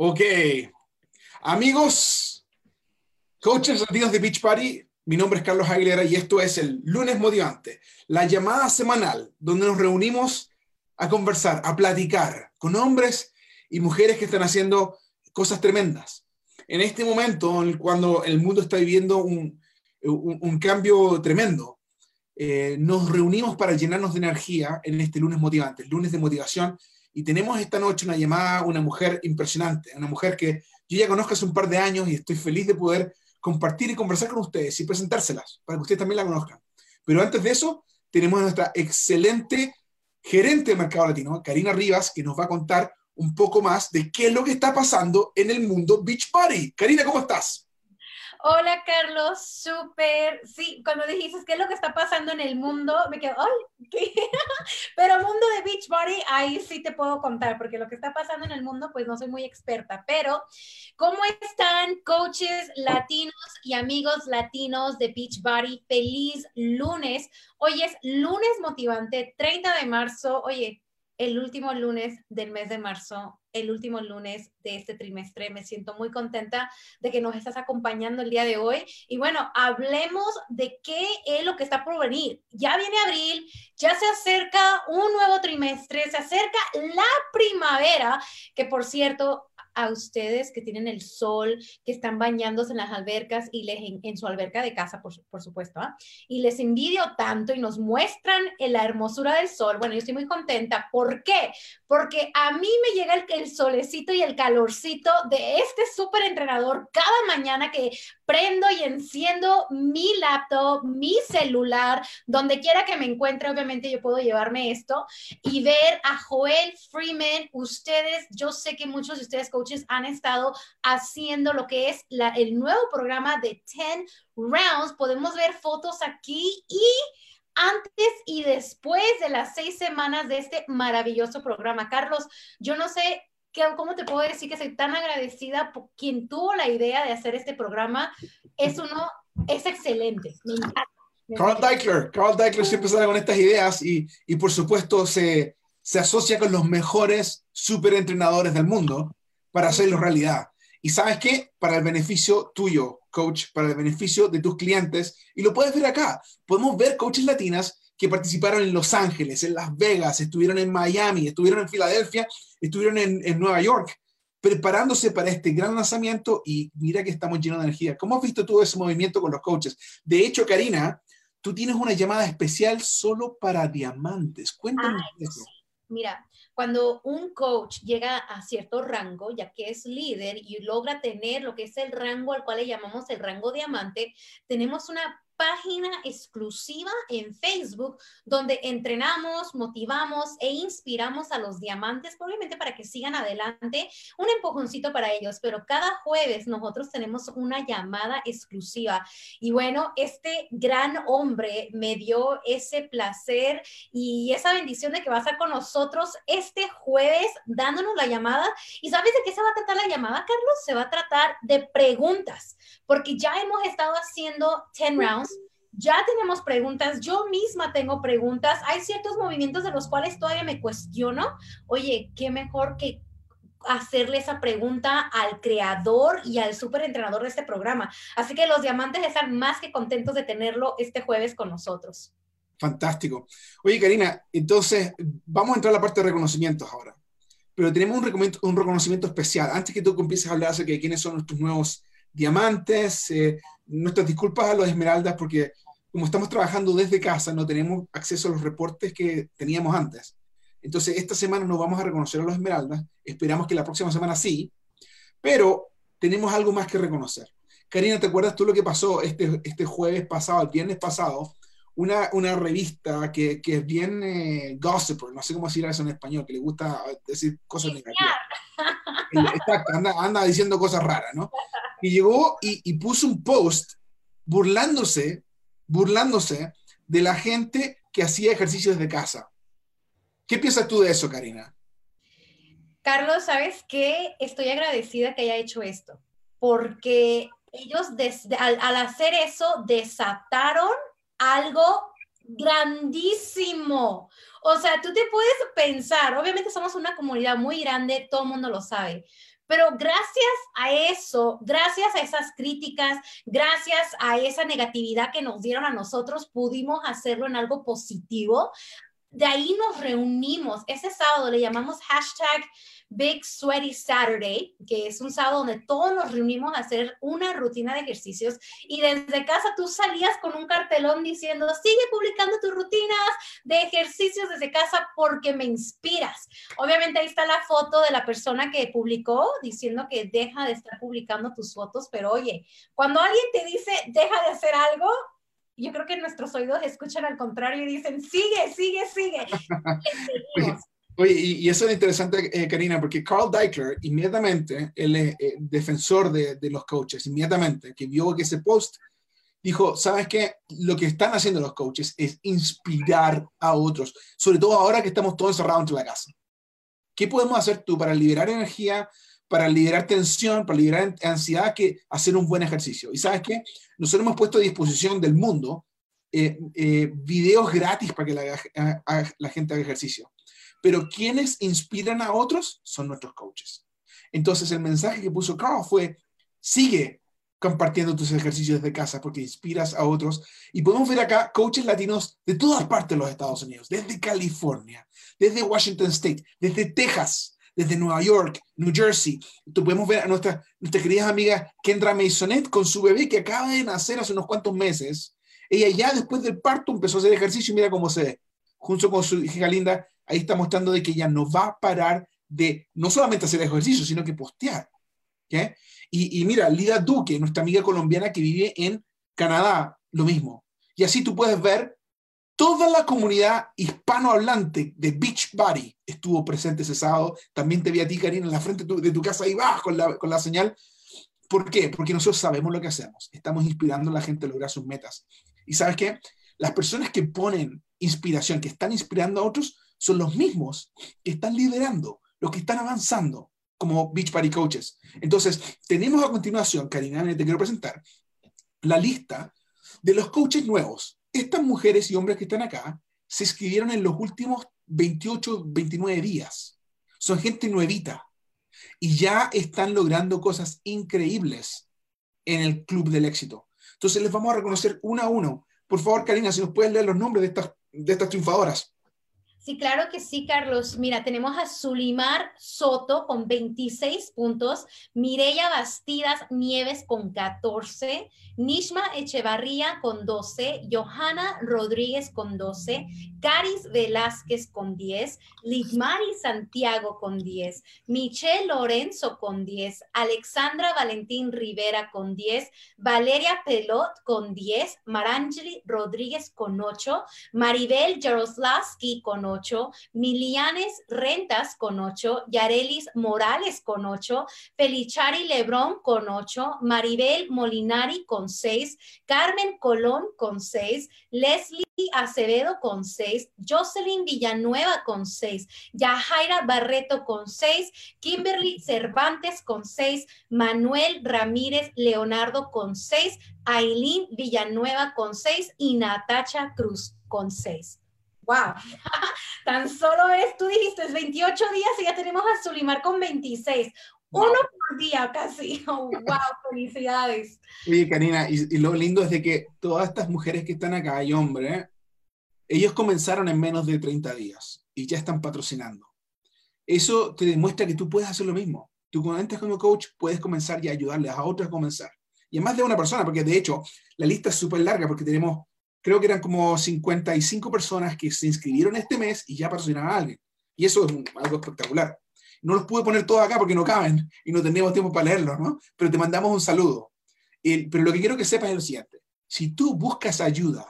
Ok. Amigos, coaches latinos de Beach Party, mi nombre es Carlos Aguilera y esto es el Lunes Motivante, la llamada semanal donde nos reunimos a conversar, a platicar con hombres y mujeres que están haciendo cosas tremendas. En este momento, cuando el mundo está viviendo un, un, cambio tremendo, eh, nos reunimos para llenarnos de energía en este lunes motivante, el lunes de motivación, y tenemos esta noche una llamada, una mujer impresionante, una mujer que yo ya conozco hace un par de años y estoy feliz de poder compartir y conversar con ustedes y presentárselas para que ustedes también la conozcan. Pero antes de eso, tenemos a nuestra excelente gerente de mercado latino, Karina Rivas, que nos va a contar un poco más de qué es lo que está pasando en el mundo Beach Party. Karina, ¿cómo estás? Hola Carlos, súper. Sí, cuando dijiste qué es lo que está pasando en el mundo, me quedo, ¡ay! ¿qué? Pero mundo de Beachbody, ahí sí te puedo contar, porque lo que está pasando en el mundo, pues no soy muy experta. Pero, ¿cómo están coaches latinos y amigos latinos de Beachbody? Feliz lunes. Hoy es lunes motivante, 30 de marzo. Oye, el último lunes del mes de marzo, el último lunes de este trimestre. Me siento muy contenta de que nos estás acompañando el día de hoy. Y bueno, hablemos de qué es lo que está por venir. Ya viene abril, ya se acerca un nuevo trimestre, se acerca la primavera, que por cierto, a ustedes que tienen el sol, que están bañándose en las albercas y les, en, su alberca de casa, por, por supuesto, ¿ah? y les envidio tanto y nos muestran la hermosura del sol. Bueno, yo estoy muy contenta. ¿Por qué? Porque a mí me llega el, el solecito y el calorcito de este súper entrenador cada mañana que prendo y enciendo mi laptop, mi celular, donde quiera que me encuentre, obviamente yo puedo llevarme esto y ver a Joel Freeman. Ustedes, yo sé que muchos de ustedes, coaches, han estado haciendo lo que es el nuevo programa de 10 Rounds. Podemos ver fotos aquí y antes y después de las seis semanas de este maravilloso programa. Carlos, yo no sé ¿cómo te puedo decir que soy tan agradecida por quien tuvo la idea de hacer este programa? Es uno, es excelente. Carl Deichler, Carl Deichler siempre sale con estas ideas y, y por supuesto se, se asocia con los mejores super entrenadores del mundo para hacerlo realidad. Y sabes qué? Para el beneficio tuyo, coach, para el beneficio de tus clientes. Y lo puedes ver acá. Podemos ver coaches latinas que participaron en Los Ángeles, en Las Vegas, estuvieron en Miami, estuvieron en Filadelfia, estuvieron en, en Nueva York, preparándose para este gran lanzamiento y mira que estamos llenos de energía. ¿Cómo has visto todo ese movimiento con los coaches? De hecho, Karina, tú tienes una llamada especial solo para diamantes. Cuéntame eso. Mira, cuando un coach llega a cierto rango, ya que es líder y logra tener lo que es el rango al cual le llamamos el rango diamante, tenemos una página exclusiva en Facebook donde entrenamos, motivamos e inspiramos a los diamantes, probablemente para que sigan adelante, un empujoncito para ellos, pero cada jueves nosotros tenemos una llamada exclusiva. Y bueno, este gran hombre me dio ese placer y esa bendición de que va a estar con nosotros este jueves dándonos la llamada. ¿Y sabes de qué se va a tratar la llamada, Carlos? Se va a tratar de preguntas, porque ya hemos estado haciendo 10 rounds ya tenemos preguntas, yo misma tengo preguntas, hay ciertos movimientos de los cuales todavía me cuestiono, oye, qué mejor que hacerle esa pregunta al creador y al súper entrenador de este programa. Así que los diamantes están más que contentos de tenerlo este jueves con nosotros. Fantástico. Oye, Karina, entonces vamos a entrar a la parte de reconocimientos ahora. Pero tenemos un, reconocimiento especial. Antes que tú empieces a hablar acerca de quiénes son nuestros nuevos diamantes, eh, nuestras disculpas a los esmeraldas porque como estamos trabajando desde casa, no tenemos acceso a los reportes que teníamos antes. Entonces, esta semana no vamos a reconocer a los esmeraldas, esperamos que la próxima semana sí, pero tenemos algo más que reconocer. Karina, ¿te acuerdas tú lo que pasó este, este jueves pasado, el viernes pasado? Una, una revista que, que es bien eh, gossiper, no sé cómo decir eso en español, que le gusta decir cosas negativas. Exacto, anda, anda, diciendo cosas raras, ¿no? Y llegó y, y puso un post burlándose burlándose de la gente que hacía ejercicio desde casa. ¿Qué piensas tú de eso, Karina? Carlos, ¿sabes qué? Estoy agradecida que haya hecho esto, porque ellos al, al hacer eso desataron algo grandísimo. O sea, tú te puedes pensar, obviamente somos una comunidad muy grande, todo el mundo lo sabe, Pero gracias a eso, gracias a esas críticas, gracias a esa negatividad que nos dieron a nosotros, pudimos hacerlo en algo positivo. De ahí nos reunimos. Ese sábado le llamamos hashtag Big Sweaty Saturday, que es un sábado donde todos nos reunimos a hacer una rutina de ejercicios y desde casa tú salías con un cartelón diciendo, sigue publicando tus rutinas de ejercicios desde casa porque me inspiras. Obviamente ahí está la foto de la persona que publicó diciendo que deja de estar publicando tus fotos, pero oye, cuando alguien te dice, deja de hacer algo, yo creo que nuestros oídos escuchan al contrario y dicen, sigue, sigue, sigue. Oye, y, eso es interesante, eh, Karina, porque Carl Deichler, inmediatamente, el eh, defensor de, de, los coaches, inmediatamente, que vio que ese post, dijo, ¿sabes qué? Lo que están haciendo los coaches es inspirar a otros, sobre todo ahora que estamos todos encerrados en la casa. ¿Qué podemos hacer tú para liberar energía, para liberar tensión, para liberar ansiedad, que hacer un buen ejercicio? Y sabes qué? Nosotros hemos puesto a disposición del mundo eh, videos gratis para que la, la gente haga ejercicio pero quienes inspiran a otros son nuestros coaches. Entonces el mensaje que puso Carl fue, sigue compartiendo tus ejercicios de casa porque inspiras a otros. Y podemos ver acá coaches latinos de todas partes de los Estados Unidos, desde California, desde Washington State, desde Texas, desde Nueva York, New Jersey. Tú podemos ver a nuestra, querida amiga Kendra Masonet con su bebé que acaba de nacer hace unos cuantos meses. Ella ya después del parto empezó a hacer ejercicio y mira cómo se ve. Junto con su hija linda, ahí está mostrando de que ella no va a parar de no solamente hacer ejercicio, sino que postear. Y, y, mira, Lida Duque, nuestra amiga colombiana que vive en Canadá, lo mismo. Y así tú puedes ver toda la comunidad hispanohablante de Beachbody estuvo presente ese sábado. También te vi a ti, Karina, en la frente de tu, casa ahí bajo con la, con la señal. ¿Por qué? Porque nosotros sabemos lo que hacemos. Estamos inspirando a la gente a lograr sus metas. Y sabes qué? Las personas que ponen inspiración, que están inspirando a otros, son los mismos que están liderando, los que están avanzando como Beach Party Coaches. Entonces, tenemos a continuación, Karina, te quiero presentar la lista de los coaches nuevos. Estas mujeres y hombres que están acá se escribieron en los últimos 28, 29 días. Son gente nuevita y ya están logrando cosas increíbles en el Club del Éxito. Entonces les vamos a reconocer uno a uno. Por favor, Karina, si nos puedes leer los nombres de estas, de estas triunfadoras. Sí, claro que sí, Carlos. Mira, tenemos a Zulimar Soto con 26 puntos, Mireya Bastidas Nieves con 14, Nishma Echevarría con 12, Johanna Rodríguez con 12, Caris Velázquez con 10, Ligmari Santiago con 10, Michelle Lorenzo con 10, Alexandra Valentín Rivera con 10, Valeria Pelot con 10, Marangeli Rodríguez con 8, Maribel Jaroslavsky con 8, Milianes Rentas con 8, Yarelis Morales con 8, Felichari Lebrón con 8, Maribel Molinari con 6, Carmen Colón con 6, Leslie Acevedo con 6, Jocelyn Villanueva con 6, Yajaira Barreto con 6, Kimberly Cervantes con 6, Manuel Ramírez Leonardo con 6, Aileen Villanueva con 6 y Natacha Cruz con 6. ¡Wow! Tan solo es, tú dijiste, es 28 días y ya tenemos a Zulimar con 26. Uno por día casi. ¡Wow! Felicidades. Oye, Karina, y, lo lindo es de que todas estas mujeres que están acá y hombres, ellos comenzaron en menos de 30 días y ya están patrocinando. Eso te demuestra que tú puedes hacer lo mismo. Tú cuando entras como coach puedes comenzar y ayudarles a otros a comenzar. Y a más de una persona, porque de hecho la lista es súper larga porque tenemos, creo que eran como 55 personas que se inscribieron este mes y ya patrocinaron a alguien. Y eso es algo espectacular. No los pude poner todos acá porque no caben y no tenemos tiempo para leerlos, ¿no? Pero te mandamos un saludo. pero lo que quiero que sepas es lo siguiente. Si tú buscas ayuda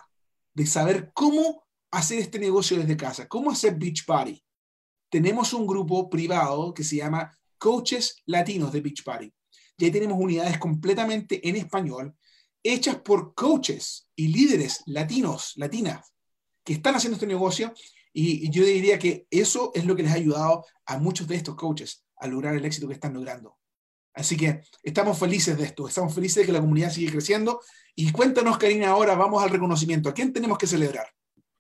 de saber cómo hacer este negocio desde casa, cómo hacer Beach Party, tenemos un grupo privado que se llama Coaches Latinos de Beach Party. Y ahí tenemos unidades completamente en español, hechas por coaches y líderes latinos, latinas, que están haciendo este negocio y, yo diría que eso es lo que les ha ayudado a muchos de estos coaches a lograr el éxito que están logrando. Así que estamos felices de esto, estamos felices de que la comunidad sigue creciendo. Y cuéntanos, Karina, ahora vamos al reconocimiento. ¿A quién tenemos que celebrar?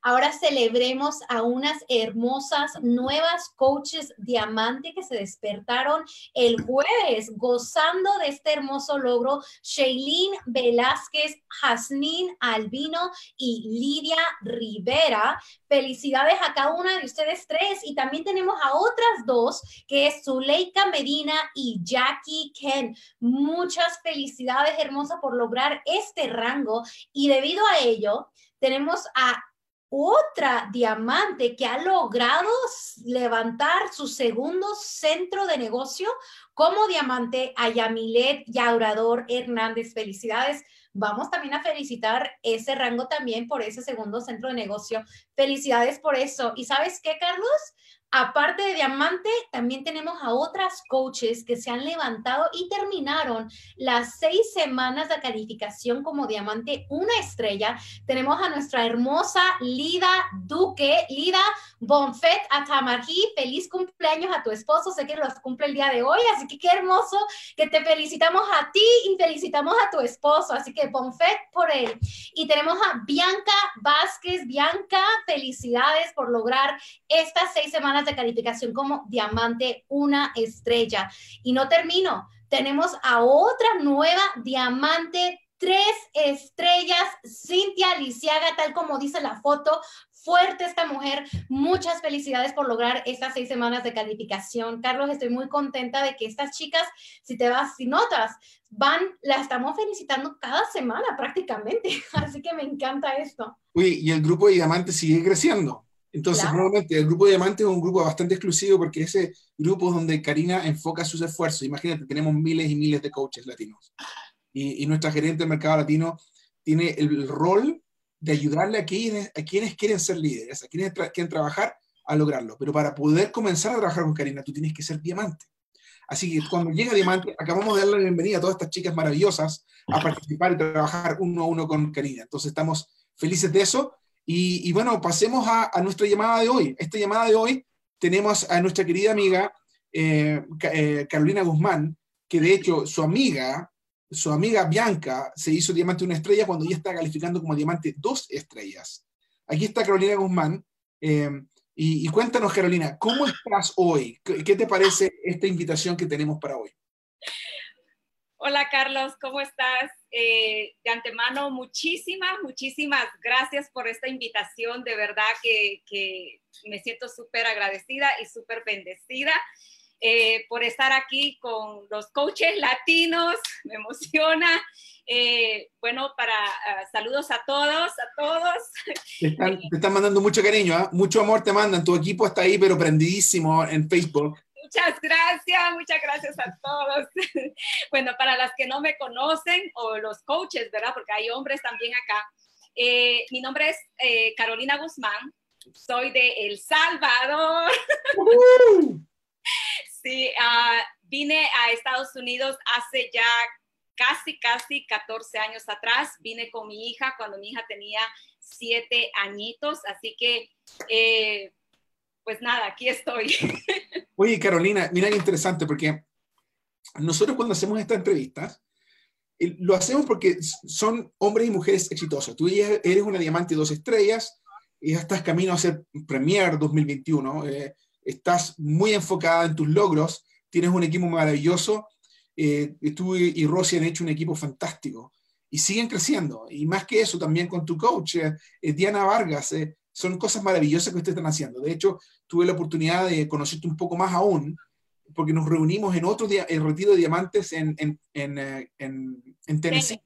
Ahora celebremos a unas hermosas nuevas coaches diamante que se despertaron el jueves gozando de este hermoso logro. Shailene Velázquez, Jasmine Albino y Lidia Rivera. Felicidades a cada una de ustedes tres y también tenemos a otras dos que es Zuleika Medina y Jackie Ken. Muchas felicidades hermosas por lograr este rango y debido a ello tenemos a otra diamante que ha logrado levantar su segundo centro de negocio como diamante a Yamilet Yaurador Hernández. Felicidades. Vamos también a felicitar ese rango también por ese segundo centro de negocio. Felicidades por eso. ¿Y sabes qué, Carlos? Aparte de Diamante, también tenemos a otras coaches que se han levantado y terminaron las seis semanas de calificación como Diamante una estrella. Tenemos a nuestra hermosa Lida Duque, Lida Bonfet Atamarjí. Feliz cumpleaños a tu esposo. Sé que los cumple el día de hoy, así que qué hermoso que te felicitamos a ti y felicitamos a tu esposo. Así que Bonfet por él. Y tenemos a Bianca Vázquez. Bianca, felicidades por lograr estas seis semanas de calificación como diamante una estrella. Y no termino, tenemos a otra nueva diamante tres estrellas, Cintia Lisiaga, tal como dice la foto, fuerte esta mujer. Muchas felicidades por lograr estas seis semanas de calificación. Carlos, estoy muy contenta de que estas chicas, si te vas, si notas, van, la estamos felicitando cada semana prácticamente. Así que me encanta esto. Y el grupo de diamantes sigue creciendo. Entonces, nuevamente, el grupo de diamantes es un grupo bastante exclusivo porque ese grupo es donde Karina enfoca sus esfuerzos. Imagínate, tenemos miles y miles de coaches latinos. Y, nuestra gerente del mercado latino tiene el rol de ayudarle a quienes, a quienes quieren ser líderes, a quienes quieren trabajar a lograrlo. Pero para poder comenzar a trabajar con Karina, tú tienes que ser diamante. Así que cuando llega Diamante, acabamos de darle la bienvenida a todas estas chicas maravillosas a participar y trabajar uno a uno con Karina. Entonces estamos felices de eso y, bueno, pasemos a, nuestra llamada de hoy. Esta llamada de hoy tenemos a nuestra querida amiga eh, eh, Carolina Guzmán, que de hecho su amiga, su amiga Bianca, se hizo diamante una estrella cuando ella está calificando como diamante dos estrellas. Aquí está Carolina Guzmán. Eh, y, y, cuéntanos, Carolina, ¿cómo estás hoy? ¿Qué te parece esta invitación que tenemos para hoy? Hola Carlos, ¿cómo estás? Eh, de antemano, muchísimas, muchísimas gracias por esta invitación. De verdad que, me siento súper agradecida y súper bendecida eh, por estar aquí con los coaches latinos. Me emociona. Eh, bueno, para ah, saludos a todos, a todos. Te están, mandando mucho cariño, ¿ah? mucho amor te mandan. Tu equipo está ahí, pero prendidísimo en Facebook. Muchas gracias, muchas gracias a todos. Bueno, para las que no me conocen o los coaches, ¿verdad? Porque hay hombres también acá. Eh, mi nombre es eh, Carolina Guzmán, soy de El Salvador. Sí, uh, vine a Estados Unidos hace ya casi, casi 14 años atrás. Vine con mi hija cuando mi hija tenía siete añitos, así que eh, pues nada, aquí estoy. Oye, Carolina, mira qué interesante, porque nosotros cuando hacemos estas entrevistas, lo hacemos porque son hombres y mujeres exitosos. Tú eres una diamante dos estrellas, y estás camino a ser Premier 2021, eh, estás muy enfocada en tus logros, tienes un equipo maravilloso, eh, tú y, Rosy han hecho un equipo fantástico y siguen creciendo. Y más que eso, también con tu coach, eh, Diana Vargas, son cosas maravillosas que ustedes están haciendo. De hecho, tuve la oportunidad de conocerte un poco más aún, porque nos reunimos en otro día, el retiro de diamantes en, en, en, eh, en Tennessee.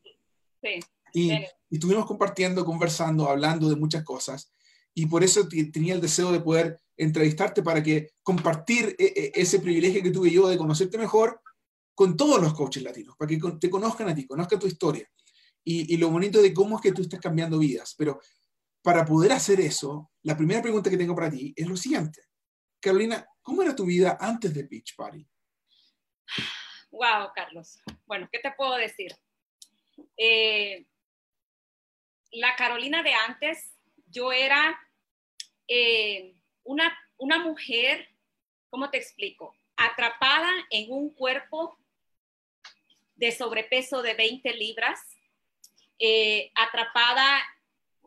Sí, y, y, estuvimos compartiendo, conversando, hablando de muchas cosas. Y por eso tenía el deseo de poder entrevistarte para que compartir e, e, ese privilegio que tuve yo de conocerte mejor con todos los coaches latinos, para que te conozcan a ti, conozcan tu historia. Y, y, lo bonito de cómo es que tú estás cambiando vidas. Pero para poder hacer eso, la primera pregunta que tengo para ti es lo siguiente. Carolina, ¿cómo era tu vida antes de Beach Party? Wow, Carlos. Bueno, ¿qué te puedo decir? Eh, la Carolina de antes, yo era eh, una, una mujer, ¿cómo te explico? Atrapada en un cuerpo de sobrepeso de 20 libras, eh, atrapada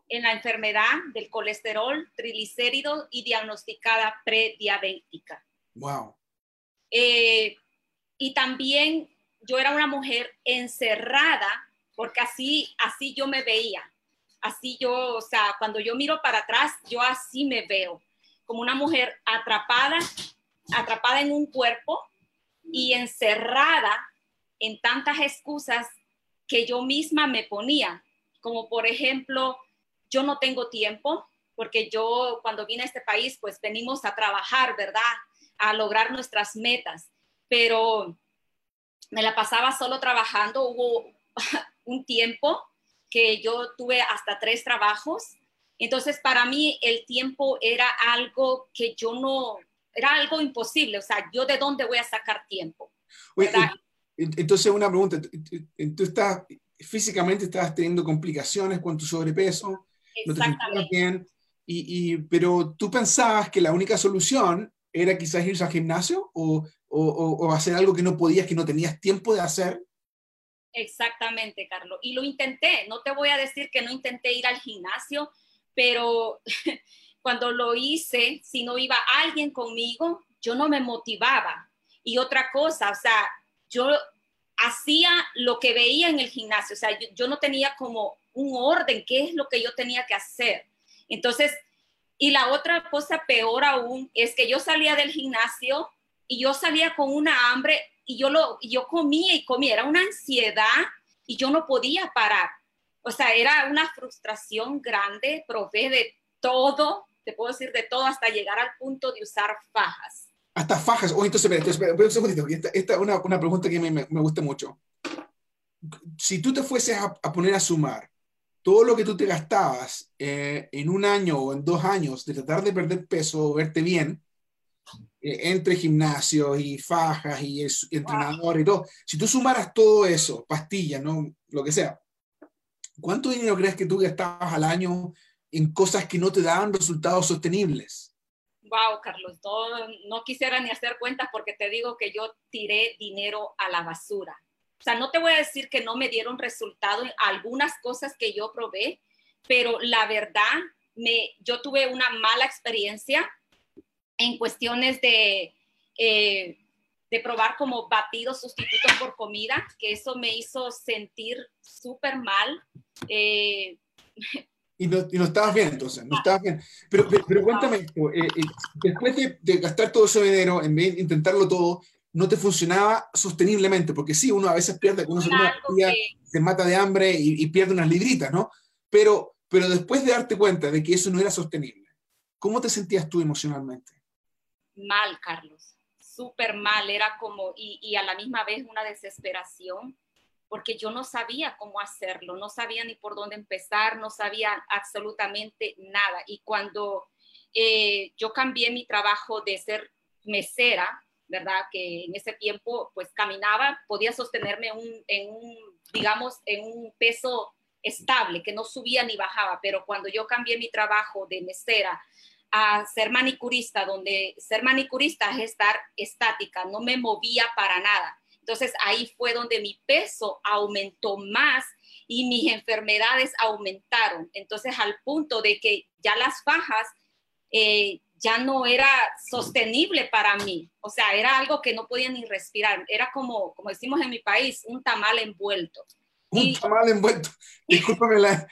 en la enfermedad del colesterol, triglicéridos y diagnosticada prediabética. Wow. Eh, y también yo era una mujer encerrada, porque así, así yo me veía. Así yo, o sea, cuando yo miro para atrás, yo así me veo, como una mujer atrapada, atrapada en un cuerpo y encerrada en tantas excusas que yo misma me ponía, como por ejemplo, yo no tengo tiempo, porque yo cuando vine a este país, pues venimos a trabajar, ¿verdad? A lograr nuestras metas, pero me la pasaba solo trabajando, hubo un tiempo que yo tuve hasta tres trabajos, entonces para mí el tiempo era algo que yo no, era algo imposible, o sea, yo de dónde voy a sacar tiempo. entonces una pregunta, tú estás, físicamente estabas teniendo complicaciones con tu sobrepeso, no bien, y, pero tú pensabas que la única solución era quizás irse al gimnasio o, o, hacer algo que no podías, que no tenías tiempo de hacer. Exactamente, Carlos. Y lo intenté. No te voy a decir que no intenté ir al gimnasio, pero cuando lo hice, si no iba alguien conmigo, yo no me motivaba. Y otra cosa, o sea, yo hacía lo que veía en el gimnasio, o sea, yo, no tenía como un orden, qué es lo que yo tenía que hacer. Entonces, y la otra cosa peor aún es que yo salía del gimnasio y yo salía con una hambre y yo lo yo comía y comía, era una ansiedad y yo no podía parar. O sea, era una frustración grande, probé de todo, te puedo decir de todo hasta llegar al punto de usar fajas. Hasta fajas. Oh, entonces, espera, espera, un segundito. Esta, es una, una, pregunta que me, me, me, gusta mucho. Si tú te fueses a, a, poner a sumar todo lo que tú te gastabas eh, en un año o en dos años de tratar de perder peso o verte bien, eh, entre gimnasios y fajas y, entrenador y todo, si tú sumaras todo eso, pastillas, ¿no? lo que sea, ¿cuánto dinero crees que tú gastabas al año en cosas que no te daban resultados sostenibles? Wow, Carlos, no, no quisiera ni hacer cuentas porque te digo que yo tiré dinero a la basura. O sea, no te voy a decir que no me dieron resultado en algunas cosas que yo probé, pero la verdad, me, yo tuve una mala experiencia en cuestiones de, eh, de probar como batidos sustitutos por comida, que eso me hizo sentir súper mal. Eh, y no, y no, estabas bien, entonces, no estabas bien. Pero, pero, cuéntame esto, eh, después de, de, gastar todo ese dinero, en vez de intentarlo todo, no te funcionaba sosteniblemente, porque sí, uno a veces pierde, uno se, se mata de hambre y, y, pierde unas libritas, ¿no? Pero, pero después de darte cuenta de que eso no era sostenible, ¿cómo te sentías tú emocionalmente? mal, Carlos, súper mal, era como, y, a la misma vez una desesperación, porque yo no sabía cómo hacerlo, no sabía ni por dónde empezar, no sabía absolutamente nada. Y cuando eh, yo cambié mi trabajo de ser mesera, ¿verdad? Que en ese tiempo pues caminaba, podía sostenerme en un, digamos, en un peso estable, que no subía ni bajaba, pero cuando yo cambié mi trabajo de mesera a ser manicurista, donde ser manicurista es estar estática, no me movía para nada. Entonces ahí fue donde mi peso aumentó más y mis enfermedades aumentaron. Entonces al punto de que ya las fajas eh, ya no era sostenible para mí. O sea, era algo que no podía ni respirar. Era como, como decimos en mi país, un tamal envuelto. Un tamal envuelto. Discúlpame la,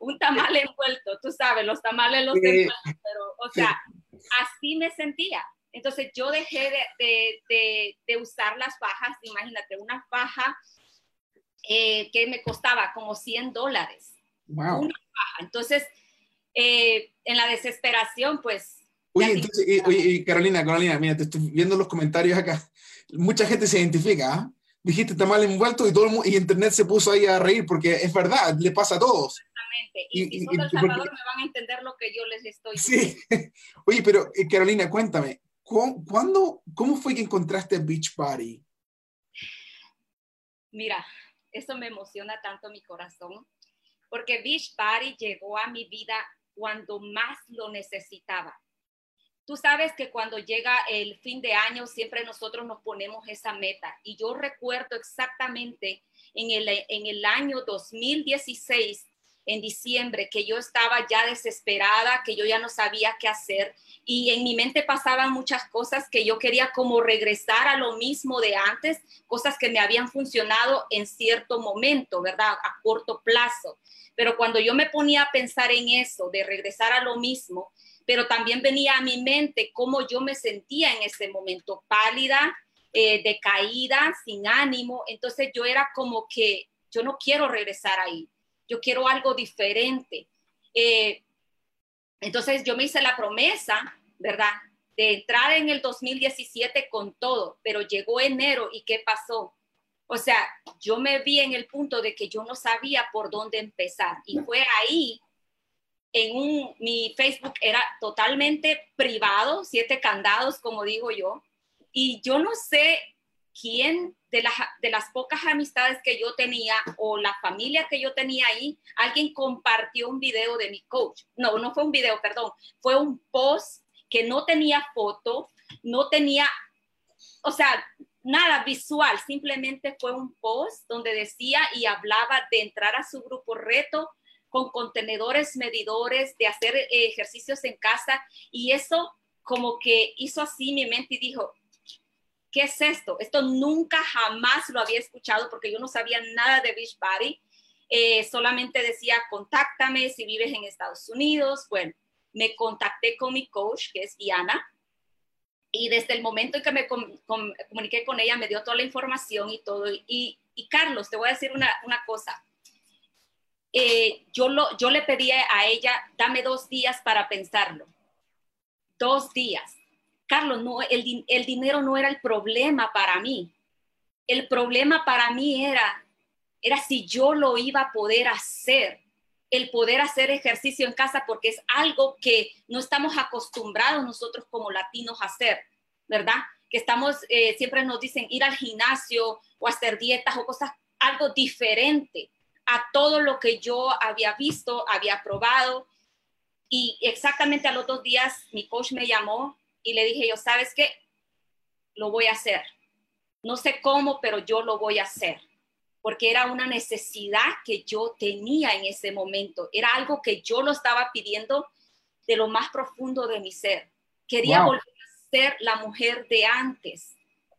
un tamal envuelto, tú sabes, los tamales los pero, o sea, así me sentía. Entonces yo dejé de, de, de, usar las fajas, imagínate, una faja eh, que me costaba como 100 dólares. Wow. Entonces, eh, en la desesperación, pues... Oye, entonces, oye, Carolina, Carolina, mira, te estoy viendo los comentarios acá. Mucha gente se identifica, ¿ah? dijiste está mal envuelto y todo el mundo, y internet se puso ahí a reír porque es verdad, le pasa a todos. Exactamente. Y, si son del Salvador me van a entender lo que yo les estoy diciendo. Sí. Oye, pero eh, Carolina, cuéntame, ¿cuándo, ¿cómo fue que encontraste Beach Party? Mira, eso me emociona tanto mi corazón, porque Beach Party llegó a mi vida cuando más lo necesitaba. Tú sabes que cuando llega el fin de año siempre nosotros nos ponemos esa meta y yo recuerdo exactamente en el, en el año 2016 en diciembre, que yo estaba ya desesperada, que yo ya no sabía qué hacer y en mi mente pasaban muchas cosas que yo quería como regresar a lo mismo de antes, cosas que me habían funcionado en cierto momento, ¿verdad? A corto plazo. Pero cuando yo me ponía a pensar en eso, de regresar a lo mismo, pero también venía a mi mente cómo yo me sentía en ese momento, pálida, eh, decaída, sin ánimo. Entonces yo era como que yo no quiero regresar ahí, yo quiero algo diferente. Eh, entonces yo me hice la promesa, ¿verdad? De entrar en el 2017 con todo, pero llegó enero y ¿qué pasó? O sea, yo me vi en el punto de que yo no sabía por dónde empezar. Y fue ahí en un, mi Facebook era totalmente privado, siete candados, como digo yo, y yo no sé quién de, de las pocas amistades que yo tenía o la familia que yo tenía ahí, alguien compartió un video de mi coach. No, no fue un video, perdón, fue un post que no tenía foto, no tenía, o sea, nada visual, simplemente fue un post donde decía y hablaba de entrar a su grupo reto con contenedores medidores, de hacer ejercicios en casa y eso como que hizo así mi mente y dijo, ¿qué es esto? Esto nunca jamás lo había escuchado porque yo no sabía nada de Beachbody. Eh, solamente decía, contáctame si vives en Estados Unidos. Bueno, me contacté con mi coach, que es Diana, y desde el momento en que me comuniqué con ella, me dio toda la información y todo. Y, Carlos, te voy a decir una, cosa. Eh, yo, lo, yo le pedí a ella, dame dos días para pensarlo. Dos días. Carlos, no, el, el dinero no era el problema para mí. El problema para mí era, era si yo lo iba a poder hacer, el poder hacer ejercicio en casa, porque es algo que no estamos acostumbrados nosotros como latinos a hacer, ¿verdad? Que estamos, eh, siempre nos dicen ir al gimnasio o hacer dietas o cosas, algo diferente a todo lo que yo había visto, había probado. Y exactamente a los dos días mi coach me llamó y le dije yo, ¿sabes qué? Lo voy a hacer. No sé cómo, pero yo lo voy a hacer, porque era una necesidad que yo tenía en ese momento. Era algo que yo lo estaba pidiendo de lo más profundo de mi ser. Quería volver a ser la mujer de antes.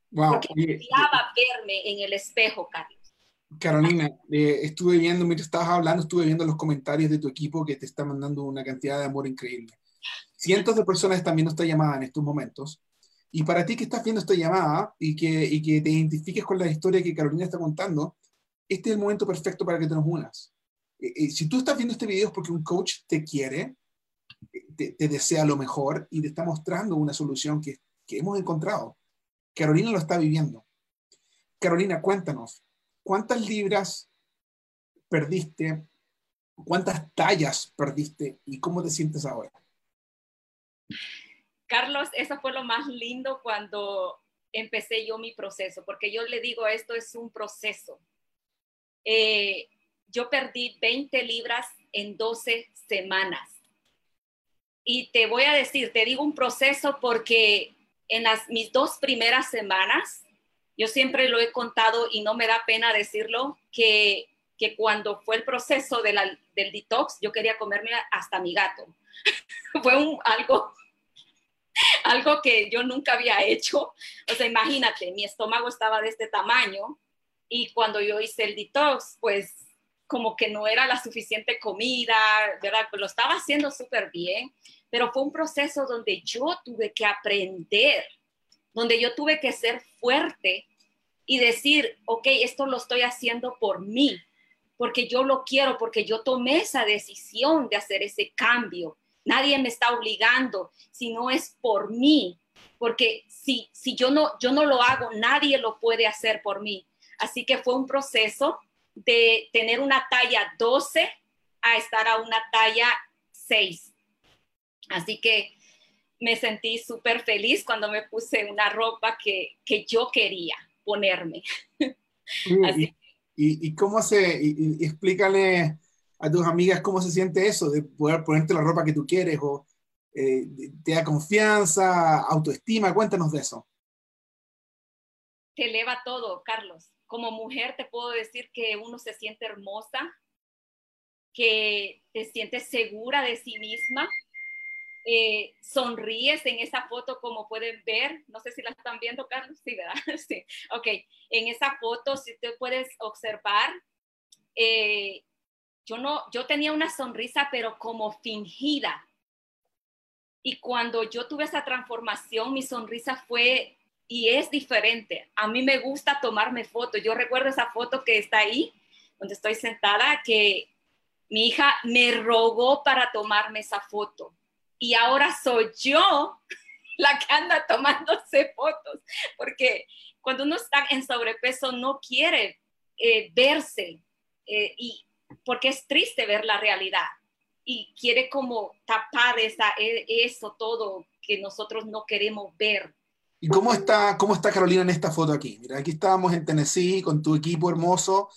Porque quería verme en el espejo, Carlos. Carolina, eh, estuve viendo, mientras estabas hablando, estuve viendo los comentarios de tu equipo que te está mandando una cantidad de amor increíble. Cientos de personas están viendo esta llamada en estos momentos. Y para ti que estás viendo esta llamada y que, y que te identifiques con la historia que Carolina está contando, este es el momento perfecto para que te nos unas. Eh, eh, si tú estás viendo este video es porque un coach te quiere, te, te, desea lo mejor y te está mostrando una solución que, que hemos encontrado. Carolina lo está viviendo. Carolina, cuéntanos, ¿cuántas libras perdiste? ¿Cuántas tallas perdiste? ¿Y cómo te sientes ahora? Carlos, eso fue lo más lindo cuando empecé yo mi proceso, porque yo le digo, esto es un proceso. Eh, yo perdí 20 libras en 12 semanas. Y te voy a decir, te digo un proceso porque en las, mis dos primeras semanas, yo siempre lo he contado y no me da pena decirlo, que, que cuando fue el proceso de del detox, yo quería comerme hasta mi gato. fue un, algo algo que yo nunca había hecho. O sea, imagínate, mi estómago estaba de este tamaño y cuando yo hice el detox, pues como que no era la suficiente comida, ¿verdad? Pues lo estaba haciendo súper bien, pero fue un proceso donde yo tuve que aprender, donde yo tuve que ser fuerte y decir, ok, esto lo estoy haciendo por mí, porque yo lo quiero, porque yo tomé esa decisión de hacer ese cambio nadie me está obligando, si no es por mí, porque si, si yo, no, yo no lo hago, nadie lo puede hacer por mí. Así que fue un proceso de tener una talla 12 a estar a una talla 6. Así que me sentí súper feliz cuando me puse una ropa que, que yo quería ponerme. y, y, cómo se, y, explícale a tus amigas cómo se siente eso, de poder ponerte la ropa que tú quieres o eh, te da confianza, autoestima, cuéntanos de eso. Te eleva todo, Carlos. Como mujer te puedo decir que uno se siente hermosa, que te sientes segura de sí misma. Eh, sonríes en esa foto como pueden ver, no sé si la están viendo, Carlos, sí, ¿verdad? Sí, ok, en esa foto, si te puedes observar, eh, yo no, yo tenía una sonrisa, pero como fingida. Y cuando yo tuve esa transformación, mi sonrisa fue y es diferente. A mí me gusta tomarme fotos. Yo recuerdo esa foto que está ahí, donde estoy sentada, que mi hija me rogó para tomarme esa foto. Y ahora soy yo la que anda tomándose fotos, porque cuando uno está en sobrepeso no quiere eh, verse eh, y porque es triste ver la realidad y quiere como tapar esa, e, eso todo que nosotros no queremos ver. ¿Y cómo está, cómo está Carolina en esta foto aquí? Mira, aquí estábamos en Tennessee con tu equipo hermoso,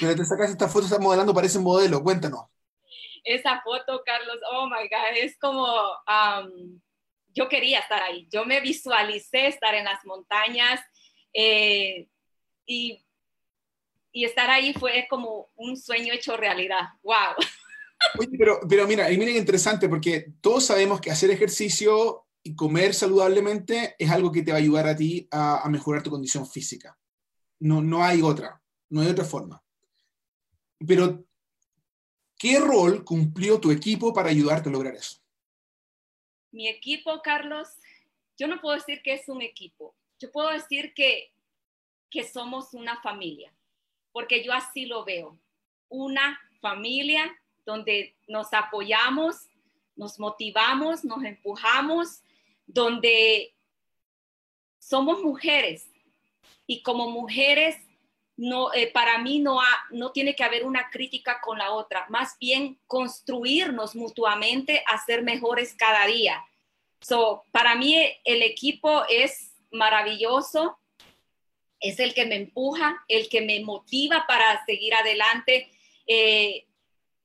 pero te sacas esta foto, estás modelando, parece un modelo, cuéntanos. Esa foto, Carlos, oh my God, es como, um, yo quería estar ahí, yo me visualicé estar en las montañas eh, y y estar ahí fue como un sueño hecho realidad. ¡Wow! Oye, pero, pero mira, y miren interesante, porque todos sabemos que hacer ejercicio y comer saludablemente es algo que te va a ayudar a ti a, a mejorar tu condición física. No, no hay otra, no hay otra forma. Pero, ¿qué rol cumplió tu equipo para ayudarte a lograr eso? Mi equipo, Carlos, yo no puedo decir que es un equipo. Yo puedo decir que, que somos una familia porque yo así lo veo. Una familia donde nos apoyamos, nos motivamos, nos empujamos, donde somos mujeres y como mujeres no, eh, para mí no, no tiene que haber una crítica con la otra, más bien construirnos mutuamente a ser mejores cada día. So, para mí el equipo es maravilloso, es el que me empuja, el que me motiva para seguir adelante. Eh,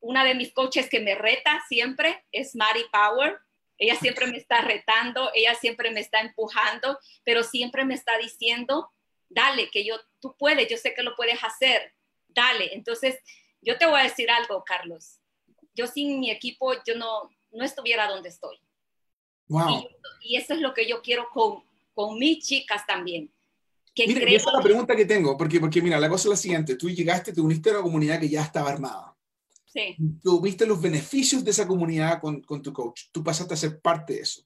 una de mis coaches que me reta siempre es Mari Power. Ella siempre me está retando, ella siempre me está empujando, pero siempre me está diciendo, dale, que yo, tú puedes, yo sé que lo puedes hacer, dale. Entonces, yo te voy a decir algo, Carlos. Yo sin mi equipo, yo no, no estuviera donde estoy. Wow. Y, y, eso es lo que yo quiero con, con mis chicas también mira, esa es la pregunta que tengo, porque, porque mira, la cosa es la siguiente, tú llegaste, te uniste a una comunidad que ya estaba armada. Sí. Tú viste los beneficios de esa comunidad con, con tu coach, tú pasaste a ser parte de eso.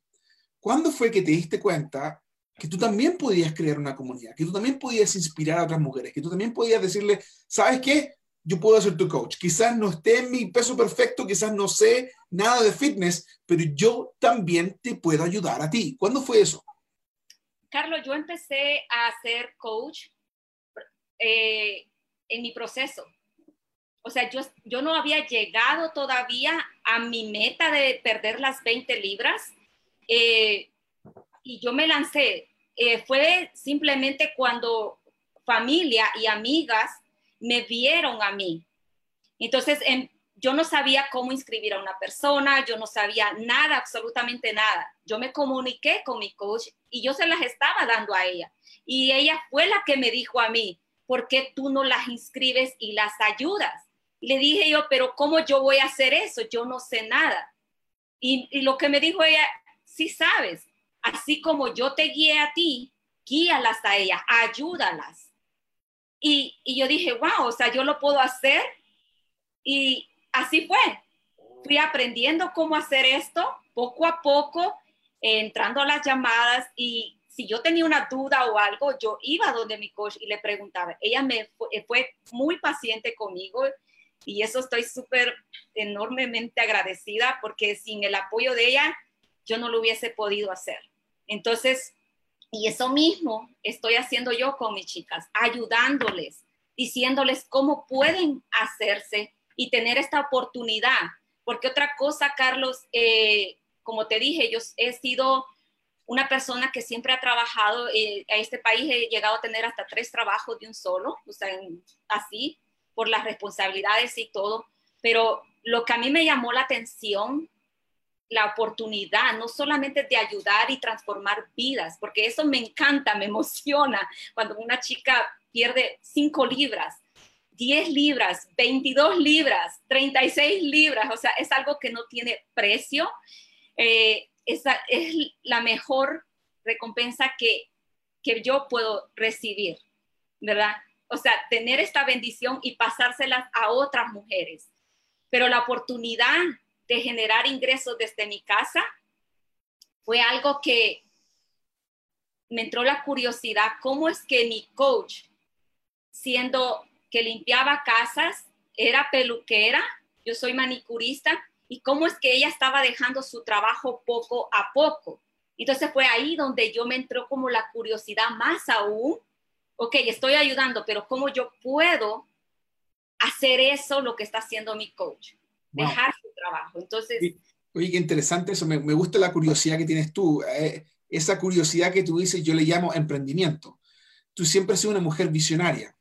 ¿Cuándo fue que te diste cuenta que tú también podías crear una comunidad, que tú también podías inspirar a otras mujeres, que tú también podías decirle, ¿sabes qué? Yo puedo ser tu coach. Quizás no esté en mi peso perfecto, quizás no sé nada de fitness, pero yo también te puedo ayudar a ti. ¿Cuándo fue eso? Carlos, yo empecé a ser coach eh, en mi proceso. O sea, yo, yo no había llegado todavía a mi meta de perder las 20 libras eh, y yo me lancé. Eh, fue simplemente cuando familia y amigas me vieron a mí. Entonces, en, yo no sabía cómo inscribir a una persona, yo no sabía nada, absolutamente nada. Yo me comuniqué con mi coach y yo se las estaba dando a ella. Y ella fue la que me dijo a mí, ¿por qué tú no las inscribes y las ayudas? Le dije yo, pero ¿cómo yo voy a hacer eso? Yo no sé nada. Y, lo que me dijo ella, sí sabes, así como yo te guié a ti, guíalas a ellas, ayúdalas. Y, y yo dije, wow, o sea, yo lo puedo hacer. Y, así fue. Fui aprendiendo cómo hacer esto poco a poco, entrando a las llamadas y si yo tenía una duda o algo, yo iba donde mi coach y le preguntaba. Ella me fue, muy paciente conmigo y eso estoy súper enormemente agradecida porque sin el apoyo de ella yo no lo hubiese podido hacer. Entonces, y eso mismo estoy haciendo yo con mis chicas, ayudándoles, diciéndoles cómo pueden hacerse y tener esta oportunidad. Porque otra cosa, Carlos, eh, como te dije, yo he sido una persona que siempre ha trabajado eh, a este país, he llegado a tener hasta tres trabajos de un solo, o sea, así, por las responsabilidades y todo. Pero lo que a mí me llamó la atención, la oportunidad, no solamente de ayudar y transformar vidas, porque eso me encanta, me emociona cuando una chica pierde cinco libras 10 libras, 22 libras, 36 libras, o sea, es algo que no tiene precio. Eh, esa es la mejor recompensa que, que yo puedo recibir, ¿verdad? O sea, tener esta bendición y pasárselas a otras mujeres. Pero la oportunidad de generar ingresos desde mi casa fue algo que me entró la curiosidad, ¿cómo es que mi coach, siendo que limpiaba casas, era peluquera, yo soy manicurista, y cómo es que ella estaba dejando su trabajo poco a poco? Entonces fue ahí donde yo me entró como la curiosidad más aún ok, estoy ayudando, pero ¿cómo yo puedo hacer eso, lo que está haciendo mi coach? Dejar su trabajo. Entonces... Oye, qué interesante eso. Me, gusta la curiosidad que tienes tú. Eh, esa curiosidad que tú dices, yo le llamo emprendimiento. Tú siempre has sido una mujer visionaria,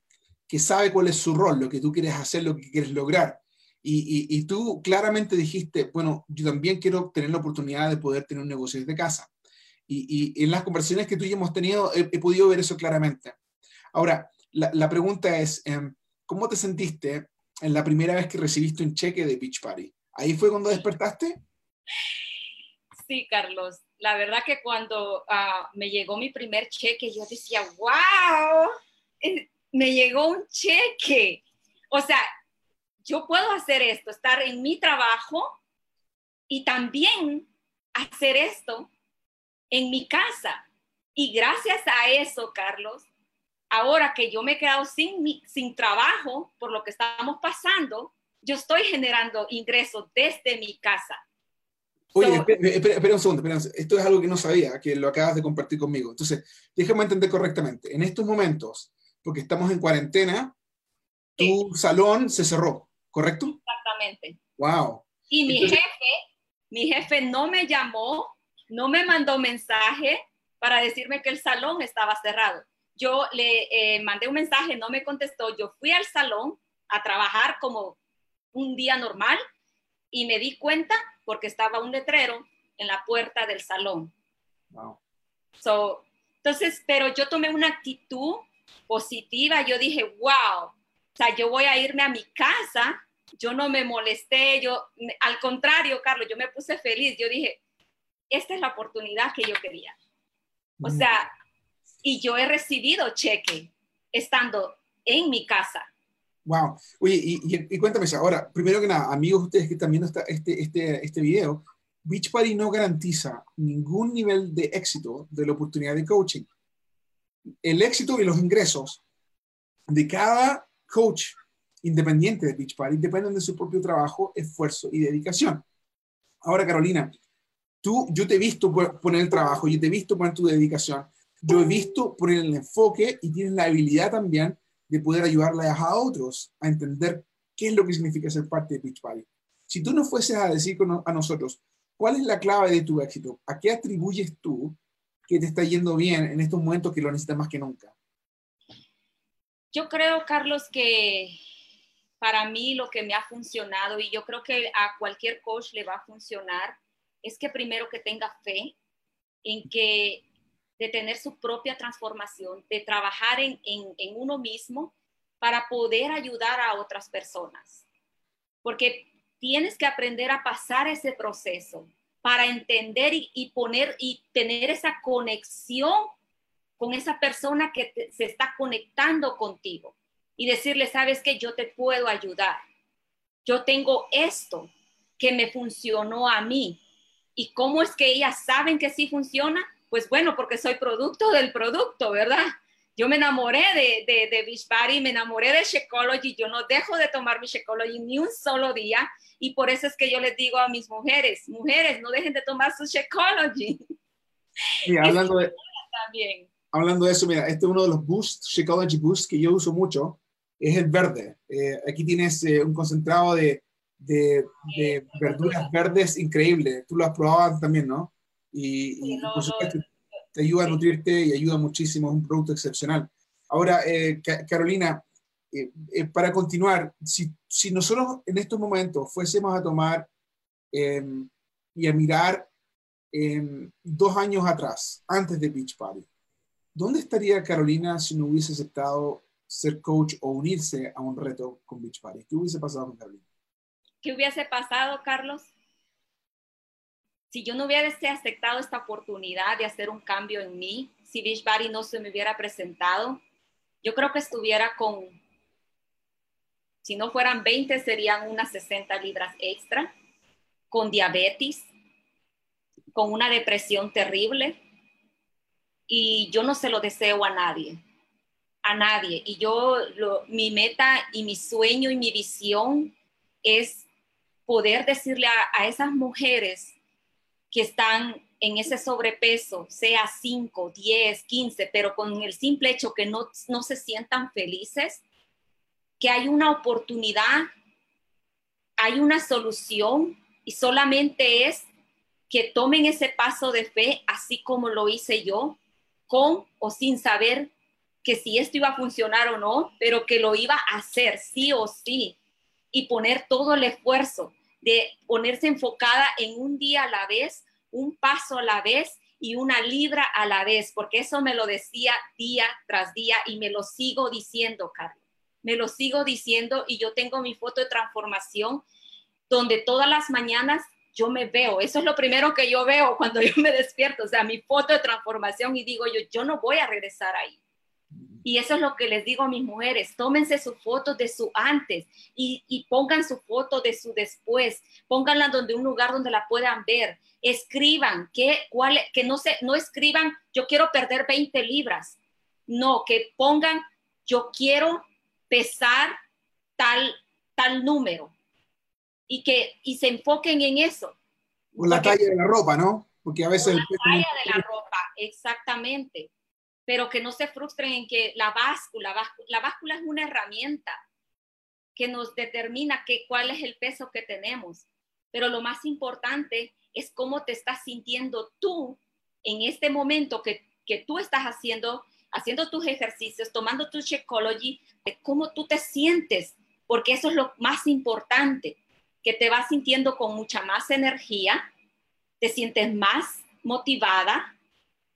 que sabe cuál es su rol, lo que tú quieres hacer, lo que quieres lograr. Y, tú claramente dijiste, bueno, yo también quiero tener la oportunidad de poder tener un negocio desde casa. Y, en las conversaciones que tú y yo hemos tenido, he podido ver eso claramente. Ahora, la, pregunta es, em, ¿cómo te sentiste en la primera vez que recibiste un cheque de Beach Party? ¿Ahí fue cuando despertaste? Sí, Carlos. La verdad que cuando ah, me llegó mi primer cheque, yo decía, wow, eh, me llegó un cheque. O sea, yo puedo hacer esto, estar en mi trabajo y también hacer esto en mi casa. Y gracias a eso, Carlos, ahora que yo me he quedado sin, sin trabajo por lo que estamos pasando, yo estoy generando ingresos desde mi casa. Oye, espera, un segundo, esto es algo que no sabía, que lo acabas de compartir conmigo. Entonces, déjame entender correctamente. En estos momentos, porque estamos en cuarentena, tu salón se cerró, ¿correcto? Exactamente. Wow. Y mi jefe, mi jefe no me llamó, no me mandó mensaje para decirme que el salón estaba cerrado yo le eh, mandé un mensaje, no me contestó, yo fui al salón a trabajar como un día normal y me di cuenta porque estaba un letrero en la puerta del salón. Wow. So, entonces, pero yo tomé una actitud positiva, yo dije, wow, o sea, yo voy a irme a mi casa, yo no me molesté, yo, al contrario, Carlos, yo me puse feliz, yo dije, esta es la oportunidad que yo quería. O mm. sea, y yo he recibido cheque estando en mi casa. Wow. Oye, y, cuéntame eso. Ahora, primero que nada, amigos, ustedes que están viendo este, este, este video, Beachbody no garantiza ningún nivel de éxito de la oportunidad de coaching. El éxito y los ingresos de cada coach independiente de Beachbody dependen de su propio trabajo, esfuerzo y dedicación. Ahora, Carolina, tú, yo te he visto poner el trabajo, yo te he visto poner tu dedicación, yo he visto por el enfoque y tienes la habilidad también de poder ayudarle a otros a entender qué es lo que significa ser parte de Pitch Valley. Si tú no fueses a decir a nosotros, ¿cuál es la clave de tu éxito? ¿A qué atribuyes tú que te está yendo bien en estos momentos que lo necesitas más que nunca? Yo creo, Carlos, que para mí lo que me ha funcionado y yo creo que a cualquier coach le va a funcionar es que primero que tenga fe en que de tener su propia transformación, de trabajar en, uno mismo para poder ayudar a otras personas. Porque tienes que aprender a pasar ese proceso para entender y, poner y tener esa conexión con esa persona que se está conectando contigo y decirle, sabes que yo te puedo ayudar. Yo tengo esto que me funcionó a mí. ¿Y cómo es que ellas saben que sí funciona? Pues bueno, porque soy producto del producto, ¿verdad? Yo me enamoré de, de, de Beachbody, me enamoré de Shakeology, yo no dejo de tomar mi Shakeology ni un solo día y por eso es que yo les digo a mis mujeres, mujeres, no dejen de tomar su Shakeology. hablando de, también. hablando de eso, mira, este es uno de los boosts, Shakeology Boost, que yo uso mucho, es el verde. Eh, aquí tienes eh, un concentrado de, de, de, verduras verdes increíble. Tú lo has probado también, ¿no? Y, por supuesto te ayuda a nutrirte y ayuda muchísimo, es un producto excepcional. Ahora, eh, Carolina, eh, eh, para continuar, si, si, nosotros en estos momentos fuésemos a tomar em, y a mirar em, dos años atrás, antes de Beach Party, ¿dónde estaría Carolina si no hubiese aceptado ser coach o unirse a un reto con Beachbody? ¿Qué hubiese pasado con Carolina? ¿Qué hubiese pasado, Carlos? Si yo no hubiese aceptado esta oportunidad de hacer un cambio en mí, si Beachbody no se me hubiera presentado, yo creo que estuviera con, si no fueran 20, serían unas 60 libras extra, con diabetes, con una depresión terrible. Y yo no se lo deseo a nadie, a nadie. Y yo, mi meta y mi sueño y mi visión es poder decirle a, esas mujeres que están en ese sobrepeso, sea 5, 10, 15, pero con el simple hecho que no, no se sientan felices, que hay una oportunidad, hay una solución y solamente es que tomen ese paso de fe, así como lo hice yo, con o sin saber que si esto iba a funcionar o no, pero que lo iba a hacer sí o sí y poner todo el esfuerzo de ponerse enfocada en un día a la vez, un paso a la vez y una libra a la vez, porque eso me lo decía día tras día y me lo sigo diciendo, Carlos. Me lo sigo diciendo y yo tengo mi foto de transformación donde todas las mañanas yo me veo. Eso es lo primero que yo veo cuando yo me despierto, o sea, mi foto de transformación y digo yo, yo no voy a regresar ahí. Y eso es lo que les digo a mis mujeres, tómense su foto de su antes y, pongan su foto de su después, pónganla donde un lugar donde la puedan ver, escriban, que, cuál, que no, se, no escriban, yo quiero perder 20 libras, no, que pongan, yo quiero pesar tal, tal número y que y se enfoquen en eso. O la talla de la ropa, ¿no? Porque a veces... La talla de la ropa, exactamente pero que no se frustren en que la báscula, la báscula es una herramienta que nos determina que, cuál es el peso que tenemos, pero lo más importante es cómo te estás sintiendo tú en este momento que, que tú estás haciendo, haciendo tus ejercicios, tomando tu Shakeology, de cómo tú te sientes, porque eso es lo más importante, que te vas sintiendo con mucha más energía, te sientes más motivada,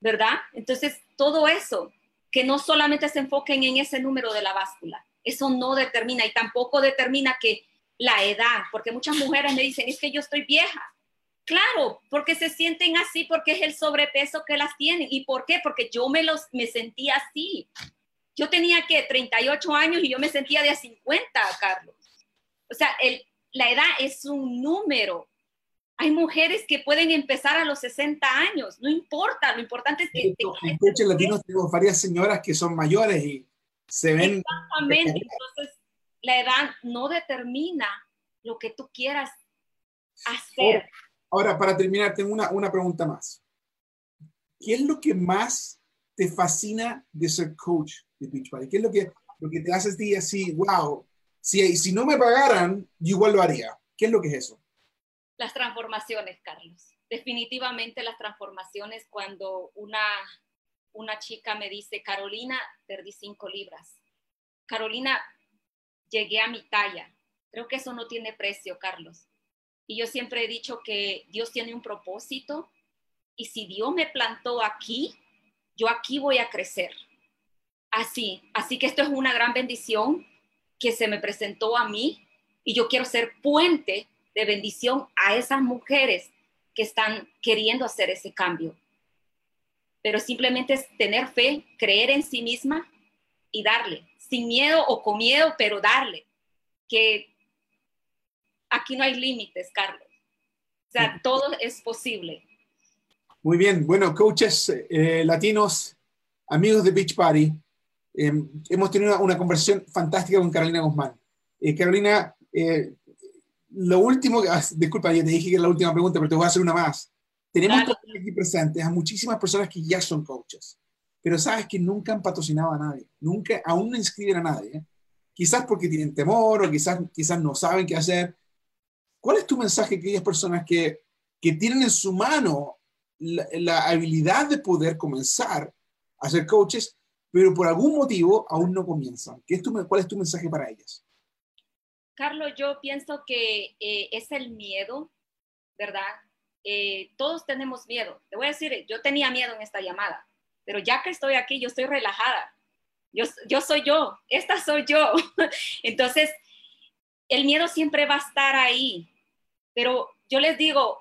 ¿verdad? Entonces, todo eso, que no solamente se enfoquen en ese número de la báscula, eso no determina y tampoco determina que la edad, porque muchas mujeres me dicen, es que yo estoy vieja. Claro, porque se sienten así, porque es el sobrepeso que las tienen. ¿Y por qué? Porque yo me, los, me sentía así. Yo tenía que 38 años y yo me sentía de a 50, Carlos. O sea, la edad es un número, hay mujeres que pueden empezar a los 60 años, no importa, lo importante es que... En coches latinos tenemos varias señoras que son mayores y se ven... Exactamente, entonces la edad no determina lo que tú quieras hacer. Ahora, para terminar, tengo una, una pregunta más. ¿Qué es lo que más te fascina de ser coach de Beachbody? ¿Qué es lo que, lo que te hace así, wow, si, si no me pagaran, yo igual lo haría? ¿Qué es lo que es eso? Las transformaciones, Carlos. Definitivamente las transformaciones cuando una, una chica me dice, Carolina, perdí cinco libras. Carolina, llegué a mi talla. Creo que eso no tiene precio, Carlos. Y yo siempre he dicho que Dios tiene un propósito y si Dios me plantó aquí, yo aquí voy a crecer. Así, así que esto es una gran bendición que se me presentó a mí y yo quiero ser puente de bendición a esas mujeres que están queriendo hacer ese cambio. Pero simplemente es tener fe, creer en sí misma y darle, sin miedo o con miedo, pero darle. Que aquí no hay límites, Carlos. O sea, todo es posible. Muy bien. Bueno, coaches eh, latinos, amigos de Beach Party, eh, hemos tenido una, conversación fantástica con Carolina Guzmán. Eh, Carolina, lo último, ah, disculpa, ya te dije que era la última pregunta, pero te voy a hacer una más. Tenemos aquí presentes a muchísimas personas que ya son coaches, pero sabes que nunca han patrocinado a nadie, nunca, aún no inscriben a nadie. ¿eh? Quizás porque tienen temor o quizás, quizás no saben qué hacer. ¿Cuál es tu mensaje a aquellas personas que, que tienen en su mano la, la habilidad de poder comenzar a ser coaches, pero por algún motivo aún no comienzan? ¿Qué es tu, ¿Cuál es tu mensaje para ellas? Carlos, yo pienso que eh, es el miedo, ¿verdad? Eh, todos tenemos miedo. Te voy a decir, yo tenía miedo en esta llamada, pero ya que estoy aquí, yo estoy relajada. Yo, yo soy yo, esta soy yo. Entonces, el miedo siempre va a estar ahí, pero yo les digo,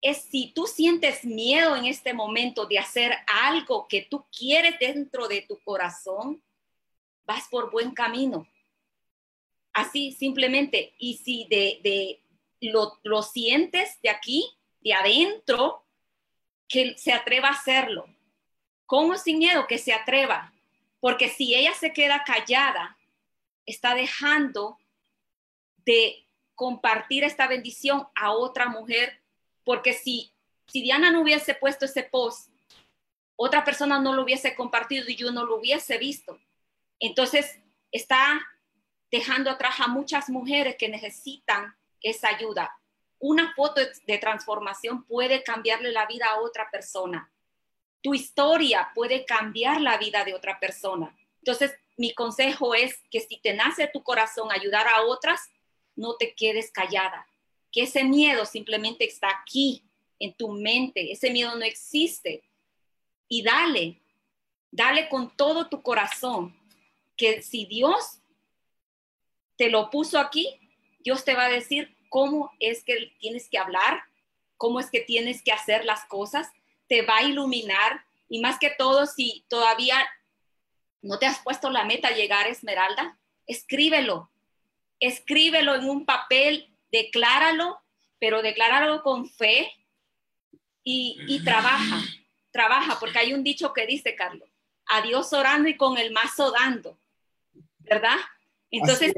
es si tú sientes miedo en este momento de hacer algo que tú quieres dentro de tu corazón, vas por buen camino. Así simplemente. Y si de, de lo, lo sientes de aquí, de adentro, que se atreva a hacerlo. ¿Cómo sin miedo? Que se atreva. Porque si ella se queda callada, está dejando de compartir esta bendición a otra mujer, porque si, si Diana no hubiese puesto ese post, otra persona no lo hubiese compartido y yo no lo hubiese visto. Entonces, está dejando atrás a muchas mujeres que necesitan esa ayuda. Una foto de transformación puede cambiarle la vida a otra persona. Tu historia puede cambiar la vida de otra persona. Entonces, mi consejo es que si te nace tu corazón ayudar a otras, no te quedes callada, que ese miedo simplemente está aquí en tu mente, ese miedo no existe. Y dale, dale con todo tu corazón, que si Dios te lo puso aquí, Dios te va a decir cómo es que tienes que hablar, cómo es que tienes que hacer las cosas, te va a iluminar y más que todo, si todavía no te has puesto la meta llegar a Esmeralda, escríbelo, escríbelo en un papel, decláralo, pero decláralo con fe y, trabaja, trabaja, porque hay un dicho que dice, Carlos, a Dios orando y con el mazo dando, ¿verdad? Entonces,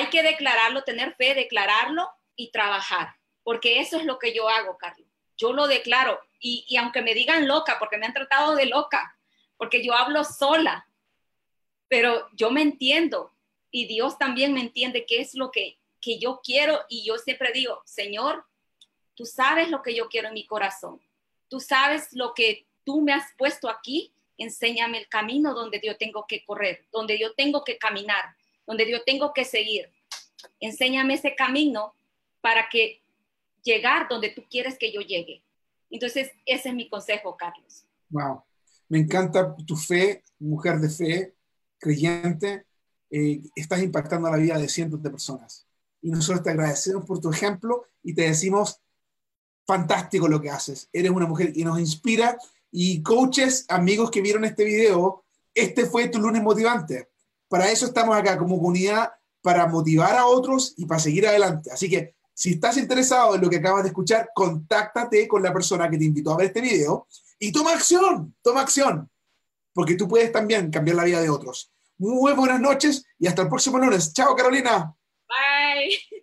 hay que declararlo, tener fe, declararlo y trabajar, porque eso es lo que yo hago, Carlos. Yo lo declaro y, y aunque me digan loca, porque me han tratado de loca, porque yo hablo sola, pero yo me entiendo y Dios también me entiende qué es lo que, que yo quiero y yo siempre digo, Señor, tú sabes lo que yo quiero en mi corazón, tú sabes lo que tú me has puesto aquí, enséñame el camino donde yo tengo que correr, donde yo tengo que caminar, donde yo tengo que seguir. Enséñame ese camino para que llegar donde tú quieres que yo llegue. Entonces, ese es mi consejo, Carlos. Wow. Me encanta tu fe, mujer de fe, creyente, eh, estás impactando la vida de cientos de personas. Y nosotros te agradecemos por tu ejemplo y te decimos, fantástico lo que haces. Eres una mujer que nos inspira. Y coaches, amigos que vieron este video, este fue tu lunes motivante. Para eso estamos acá como comunidad, para motivar a otros y para seguir adelante. Así que si estás interesado en lo que acabas de escuchar, contáctate con la persona que te invitó a ver este video y toma acción, toma acción, porque tú puedes también cambiar la vida de otros. Muy buenas noches y hasta el próximo lunes. Chao, Carolina. Bye.